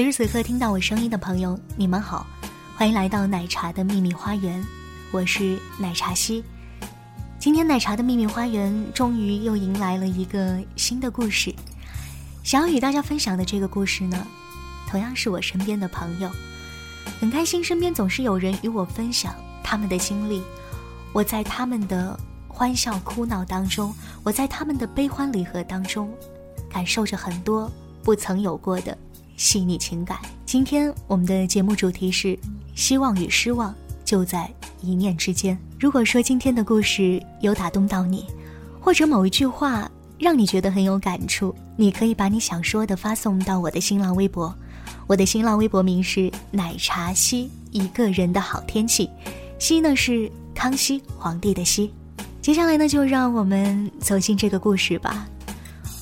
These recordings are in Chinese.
此时此刻听到我声音的朋友，你们好，欢迎来到奶茶的秘密花园，我是奶茶西。今天奶茶的秘密花园终于又迎来了一个新的故事，想要与大家分享的这个故事呢，同样是我身边的朋友，很开心身边总是有人与我分享他们的经历，我在他们的欢笑哭闹当中，我在他们的悲欢离合当中，感受着很多不曾有过的。细腻情感。今天我们的节目主题是：希望与失望就在一念之间。如果说今天的故事有打动到你，或者某一句话让你觉得很有感触，你可以把你想说的发送到我的新浪微博。我的新浪微博名是奶茶西，一个人的好天气。西呢是康熙皇帝的西。接下来呢，就让我们走进这个故事吧。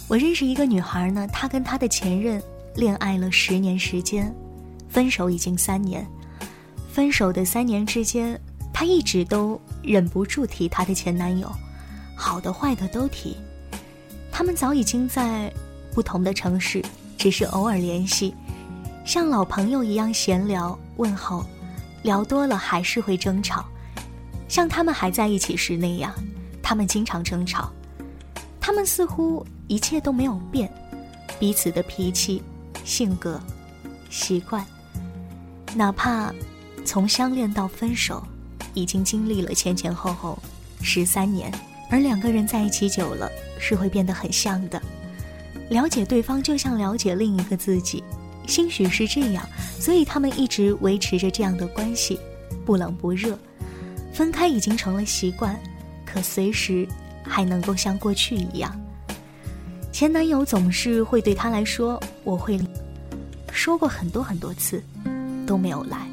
我认识一个女孩呢，她跟她的前任。恋爱了十年时间，分手已经三年。分手的三年之间，她一直都忍不住提她的前男友，好的坏的都提。他们早已经在不同的城市，只是偶尔联系，像老朋友一样闲聊问候，聊多了还是会争吵。像他们还在一起时那样，他们经常争吵。他们似乎一切都没有变，彼此的脾气。性格、习惯，哪怕从相恋到分手，已经经历了前前后后十三年，而两个人在一起久了，是会变得很像的。了解对方，就像了解另一个自己，兴许是这样，所以他们一直维持着这样的关系，不冷不热。分开已经成了习惯，可随时还能够像过去一样。前男友总是会对他来说：“我会。”说过很多很多次，都没有来，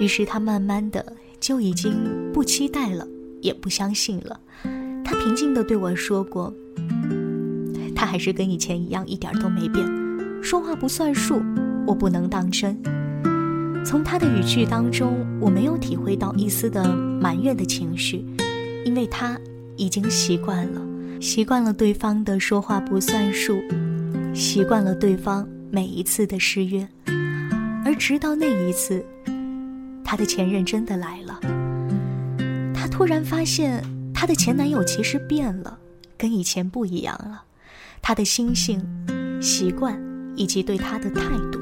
于是他慢慢的就已经不期待了，也不相信了。他平静的对我说过：“他还是跟以前一样，一点都没变，说话不算数，我不能当真。”从他的语句当中，我没有体会到一丝的埋怨的情绪，因为他已经习惯了，习惯了对方的说话不算数，习惯了对方。每一次的失约，而直到那一次，她的前任真的来了。她突然发现，她的前男友其实变了，跟以前不一样了。他的心性、习惯以及对他的态度，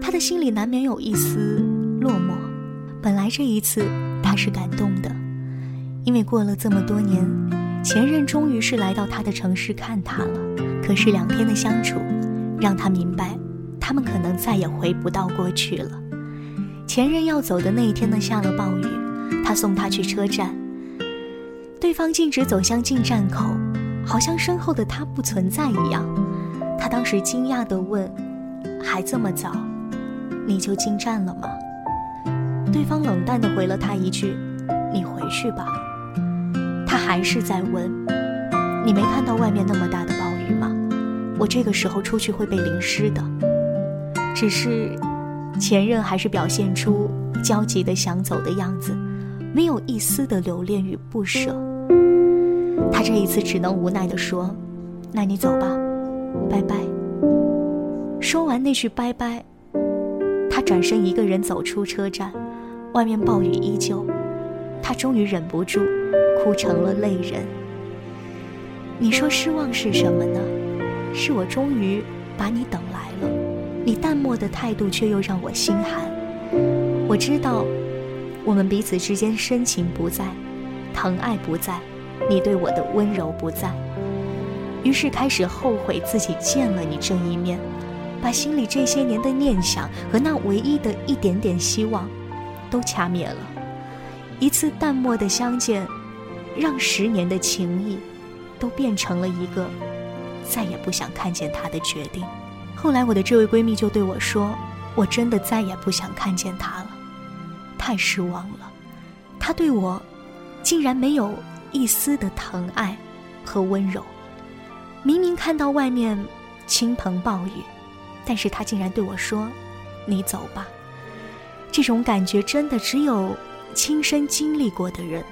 他的心里难免有一丝落寞。本来这一次他是感动的，因为过了这么多年，前任终于是来到他的城市看他了。可是两天的相处。让他明白，他们可能再也回不到过去了。前任要走的那一天呢，下了暴雨，他送她去车站。对方径直走向进站口，好像身后的他不存在一样。他当时惊讶地问：“还这么早，你就进站了吗？”对方冷淡地回了他一句：“你回去吧。”他还是在问：“你没看到外面那么大的暴？”我这个时候出去会被淋湿的，只是前任还是表现出焦急的想走的样子，没有一丝的留恋与不舍。他这一次只能无奈地说：“那你走吧，拜拜。”说完那句拜拜，他转身一个人走出车站，外面暴雨依旧，他终于忍不住哭成了泪人。你说失望是什么呢？是我终于把你等来了，你淡漠的态度却又让我心寒。我知道，我们彼此之间深情不在，疼爱不在，你对我的温柔不在。于是开始后悔自己见了你这一面，把心里这些年的念想和那唯一的一点点希望，都掐灭了。一次淡漠的相见，让十年的情谊，都变成了一个再也不想看见他的决定。后来我的这位闺蜜就对我说：“我真的再也不想看见他了。”太失望了，他对我竟然没有一丝的疼爱和温柔。明明看到外面倾盆暴雨，但是他竟然对我说：“你走吧。”这种感觉真的只有亲身经历过的人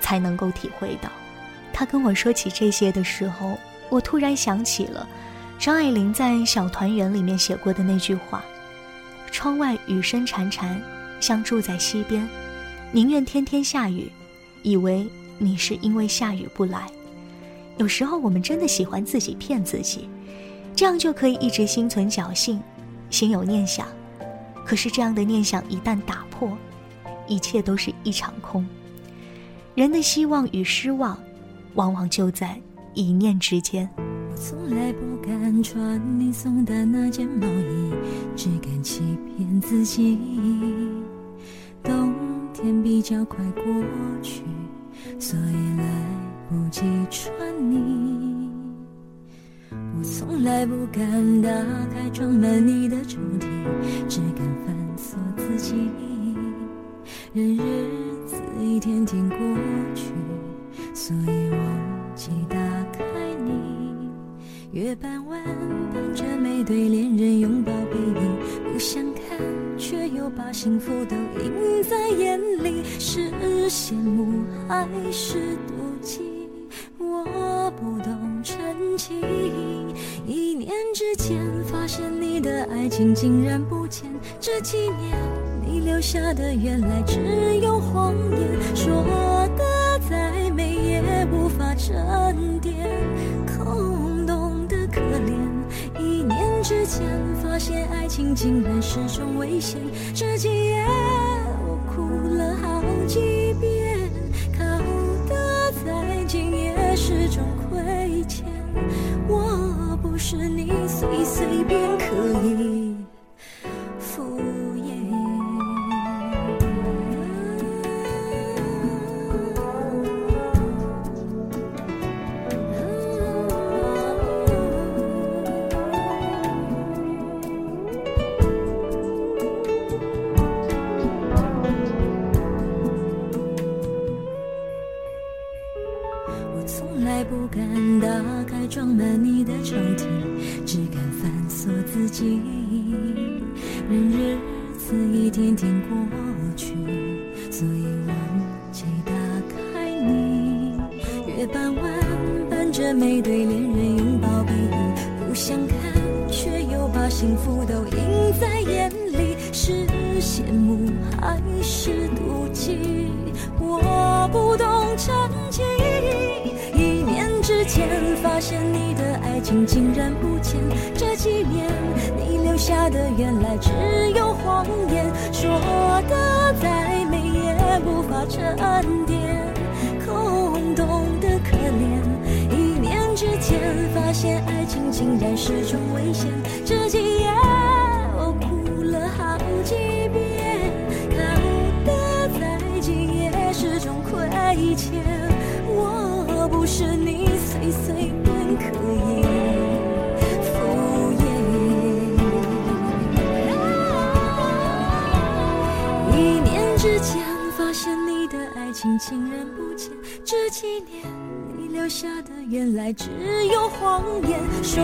才能够体会到。他跟我说起这些的时候，我突然想起了张爱玲在《小团圆》里面写过的那句话：“窗外雨声潺潺。”像住在溪边，宁愿天天下雨，以为你是因为下雨不来。有时候我们真的喜欢自己骗自己，这样就可以一直心存侥幸，心有念想。可是这样的念想一旦打破，一切都是一场空。人的希望与失望，往往就在一念之间。我从来不敢穿你送的那件毛衣，只敢欺骗自己。冬天比较快过去，所以来不及穿你。我从来不敢打开装满你的抽屉，只敢反锁自己。任日子一天天过去，所以忘记打开你。月半弯伴着每对恋人拥抱背影，不想看。却又把幸福都映在眼里，是羡慕还是妒忌？我不懂真情。一念之间，发现你的爱情竟然不见。这几年，你留下的原来只有谎言，说的再美也无法沉淀。之前。发现爱情竟然是种危险，这几夜我哭了好几遍，靠的再近也是种亏欠。我不是你随随便可以。我不懂真情。间发现你的爱情竟然不见，这几年你留下的原来只有谎言，说的再美也无法沉淀，空洞的可怜。一念之间发现爱情竟然是种危险，这几亏欠。我不是你。随随便可以敷衍，一念之间发现你的爱情竟然不见，这几年你留下的原来只有谎言，说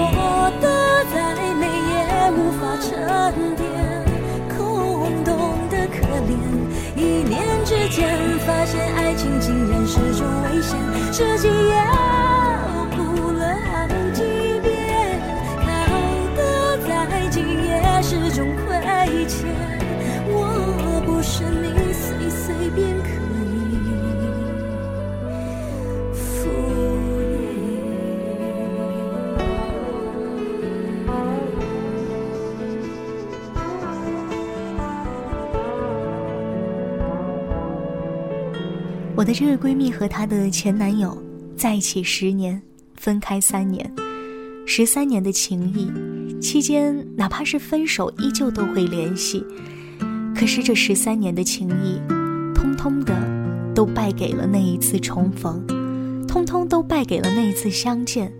的再美也无法沉淀，空洞一念之间发现爱情竟然是种危险，这几我。的这位闺蜜和她的前男友在一起十年，分开三年，十三年的情谊，期间哪怕是分手，依旧都会联系。可是这十三年的情谊，通通的都败给了那一次重逢，通通都败给了那一次相见，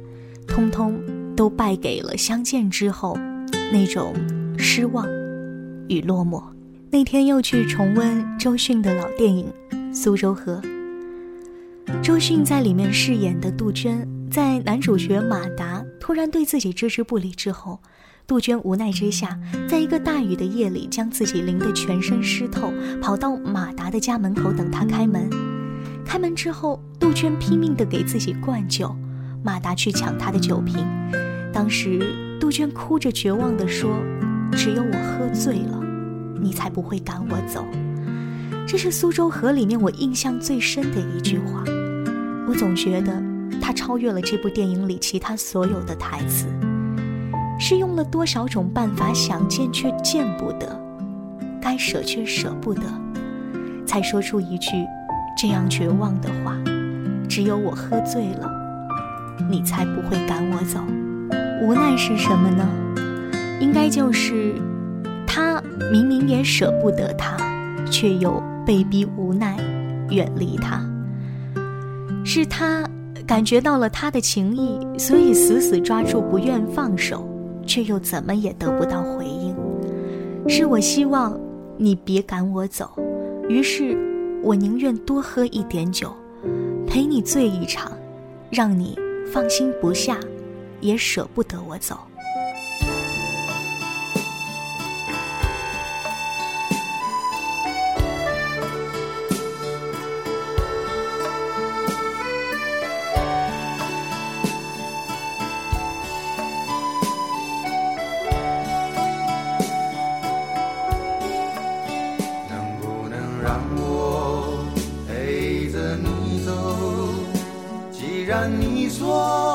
通通都败给了相见之后那种失望与落寞。那天又去重温周迅的老电影。苏州河。周迅在里面饰演的杜鹃，在男主角马达突然对自己置之不理之后，杜鹃无奈之下，在一个大雨的夜里，将自己淋得全身湿透，跑到马达的家门口等他开门。开门之后，杜鹃拼命地给自己灌酒，马达去抢他的酒瓶。当时，杜鹃哭着绝望地说：“只有我喝醉了，你才不会赶我走。”这是苏州河里面我印象最深的一句话，我总觉得它超越了这部电影里其他所有的台词。是用了多少种办法想见却见不得，该舍却舍不得，才说出一句这样绝望的话：只有我喝醉了，你才不会赶我走。无奈是什么呢？应该就是他明明也舍不得他，却又。被逼无奈，远离他。是他感觉到了他的情意，所以死死抓住，不愿放手，却又怎么也得不到回应。是我希望你别赶我走，于是我宁愿多喝一点酒，陪你醉一场，让你放心不下，也舍不得我走。说。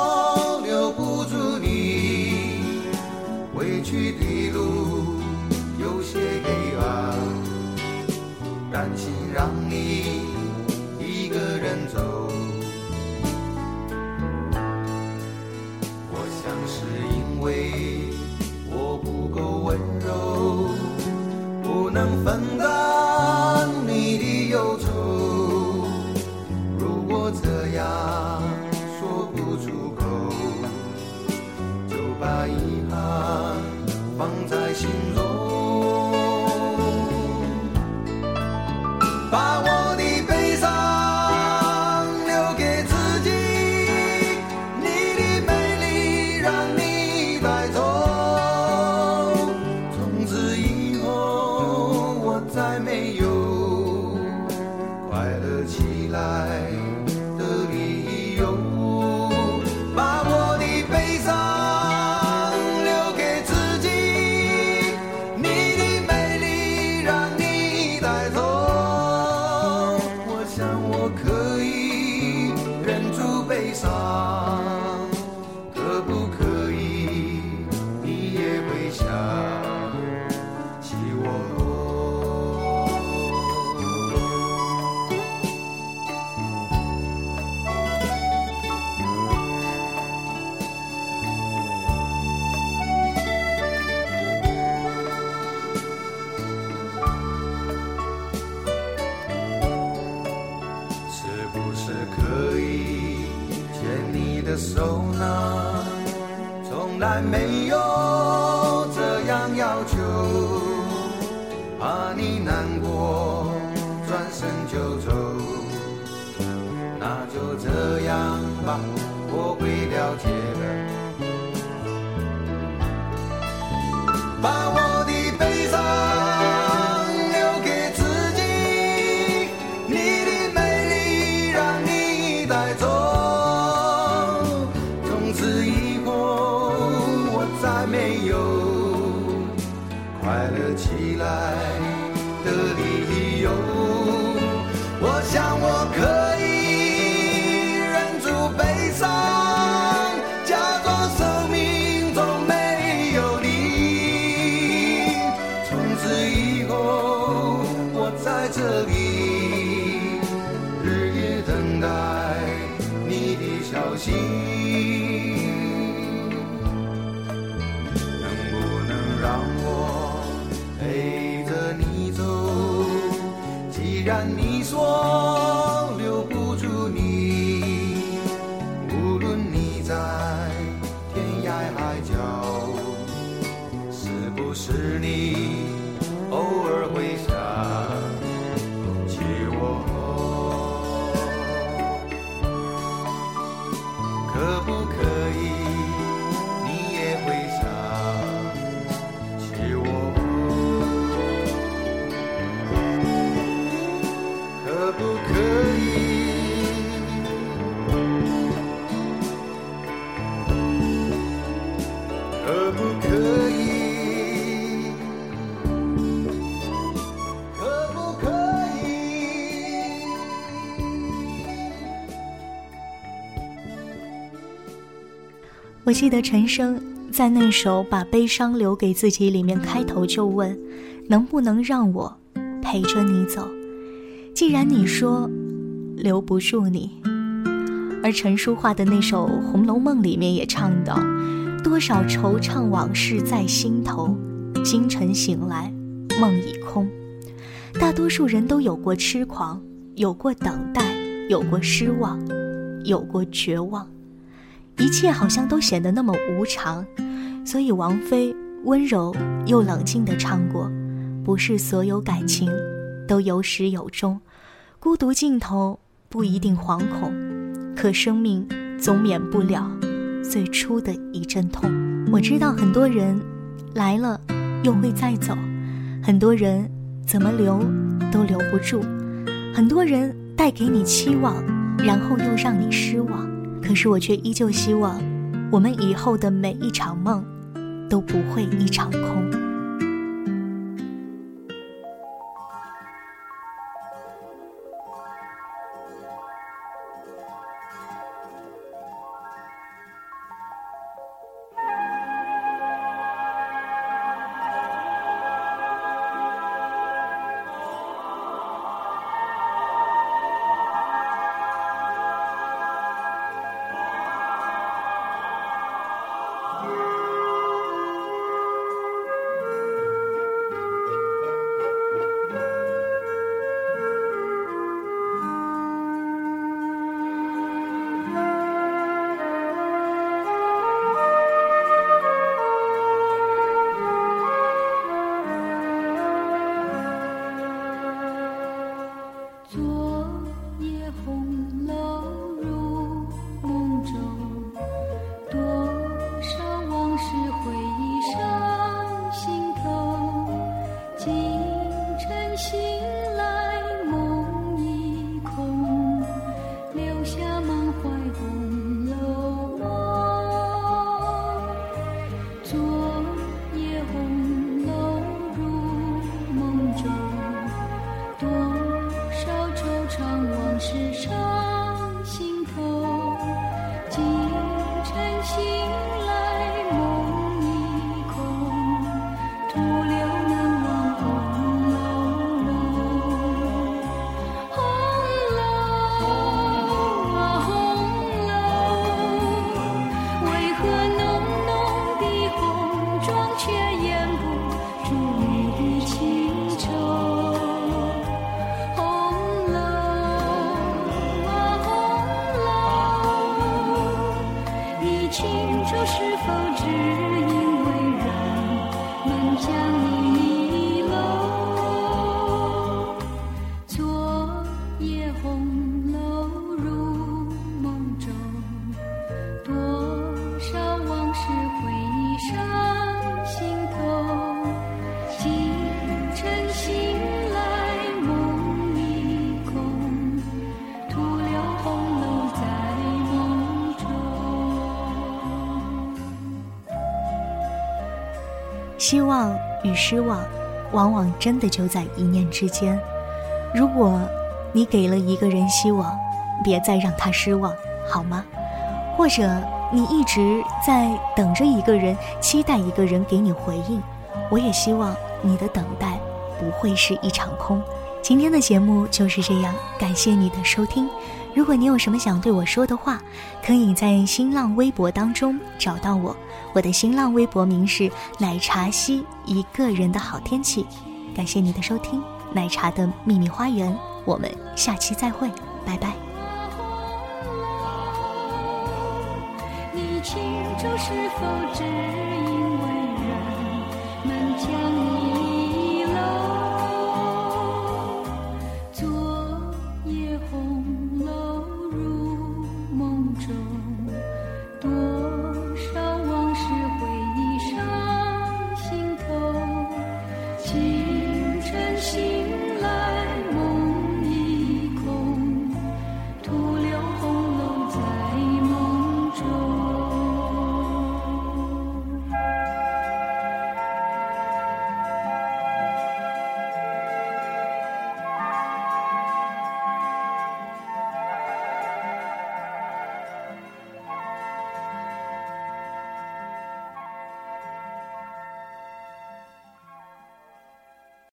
手呢，从来没有像我。但你说可不可以？可不可以？我记得陈升在那首《把悲伤留给自己》里面开头就问：“能不能让我陪着你走？”既然你说留不住你，而陈淑桦的那首《红楼梦》里面也唱到：“多少惆怅往事在心头，今晨醒来梦已空。”大多数人都有过痴狂，有过等待，有过失望，有过绝望。一切好像都显得那么无常，所以王菲温柔又冷静地唱过：“不是所有感情都有始有终，孤独尽头不一定惶恐，可生命总免不了最初的一阵痛。”我知道很多人来了又会再走，很多人怎么留都留不住，很多人带给你期望，然后又让你失望。可是我却依旧希望，我们以后的每一场梦，都不会一场空。希望与失望，往往真的就在一念之间。如果你给了一个人希望，别再让他失望，好吗？或者你一直在等着一个人，期待一个人给你回应，我也希望你的等待不会是一场空。今天的节目就是这样，感谢你的收听。如果你有什么想对我说的话，可以在新浪微博当中找到我。我的新浪微博名是奶茶西一个人的好天气。感谢你的收听，奶茶的秘密花园，我们下期再会，拜拜。你清楚是否只因为？